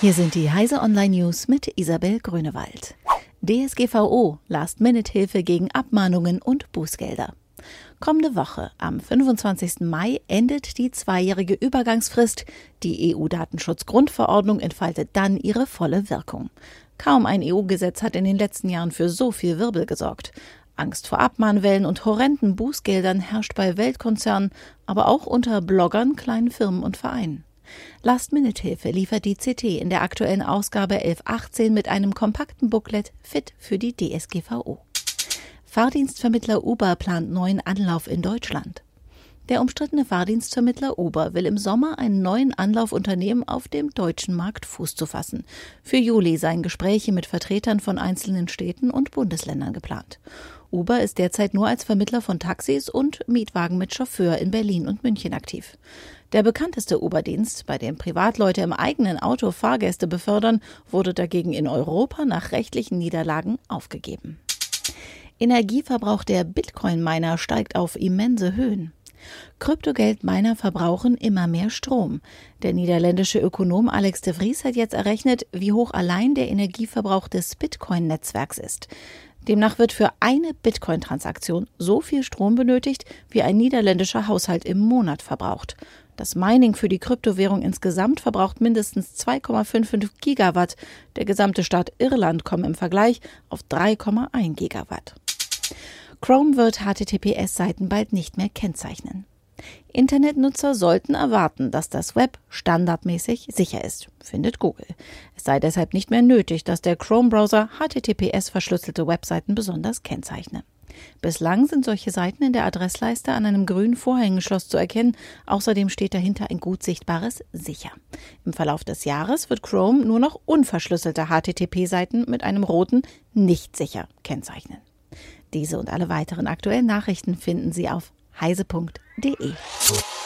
Hier sind die Heise Online News mit Isabel Grünewald. DSGVO, Last-Minute-Hilfe gegen Abmahnungen und Bußgelder. Kommende Woche, am 25. Mai, endet die zweijährige Übergangsfrist. Die EU-Datenschutzgrundverordnung entfaltet dann ihre volle Wirkung. Kaum ein EU-Gesetz hat in den letzten Jahren für so viel Wirbel gesorgt. Angst vor Abmahnwellen und horrenden Bußgeldern herrscht bei Weltkonzernen, aber auch unter Bloggern, kleinen Firmen und Vereinen. Last-Minute-Hilfe liefert die CT in der aktuellen Ausgabe 1118 mit einem kompakten Booklet fit für die DSGVO. Fahrdienstvermittler Uber plant neuen Anlauf in Deutschland. Der umstrittene Fahrdienstvermittler Uber will im Sommer einen neuen Anlauf unternehmen, auf dem deutschen Markt Fuß zu fassen. Für Juli seien Gespräche mit Vertretern von einzelnen Städten und Bundesländern geplant. Uber ist derzeit nur als Vermittler von Taxis und Mietwagen mit Chauffeur in Berlin und München aktiv. Der bekannteste Uber-Dienst, bei dem Privatleute im eigenen Auto Fahrgäste befördern, wurde dagegen in Europa nach rechtlichen Niederlagen aufgegeben. Energieverbrauch der Bitcoin-Miner steigt auf immense Höhen. Kryptogeld-Miner verbrauchen immer mehr Strom. Der niederländische Ökonom Alex de Vries hat jetzt errechnet, wie hoch allein der Energieverbrauch des Bitcoin-Netzwerks ist. Demnach wird für eine Bitcoin-Transaktion so viel Strom benötigt, wie ein niederländischer Haushalt im Monat verbraucht. Das Mining für die Kryptowährung insgesamt verbraucht mindestens 2,55 Gigawatt. Der gesamte Staat Irland kommt im Vergleich auf 3,1 Gigawatt. Chrome wird HTTPS-Seiten bald nicht mehr kennzeichnen. Internetnutzer sollten erwarten, dass das Web standardmäßig sicher ist, findet Google. Es sei deshalb nicht mehr nötig, dass der Chrome-Browser HTTPS-verschlüsselte Webseiten besonders kennzeichne. Bislang sind solche Seiten in der Adressleiste an einem grünen Vorhängeschloss zu erkennen. Außerdem steht dahinter ein gut sichtbares Sicher. Im Verlauf des Jahres wird Chrome nur noch unverschlüsselte HTTP-Seiten mit einem roten Nicht sicher kennzeichnen. Diese und alle weiteren aktuellen Nachrichten finden Sie auf heise.de. de. Er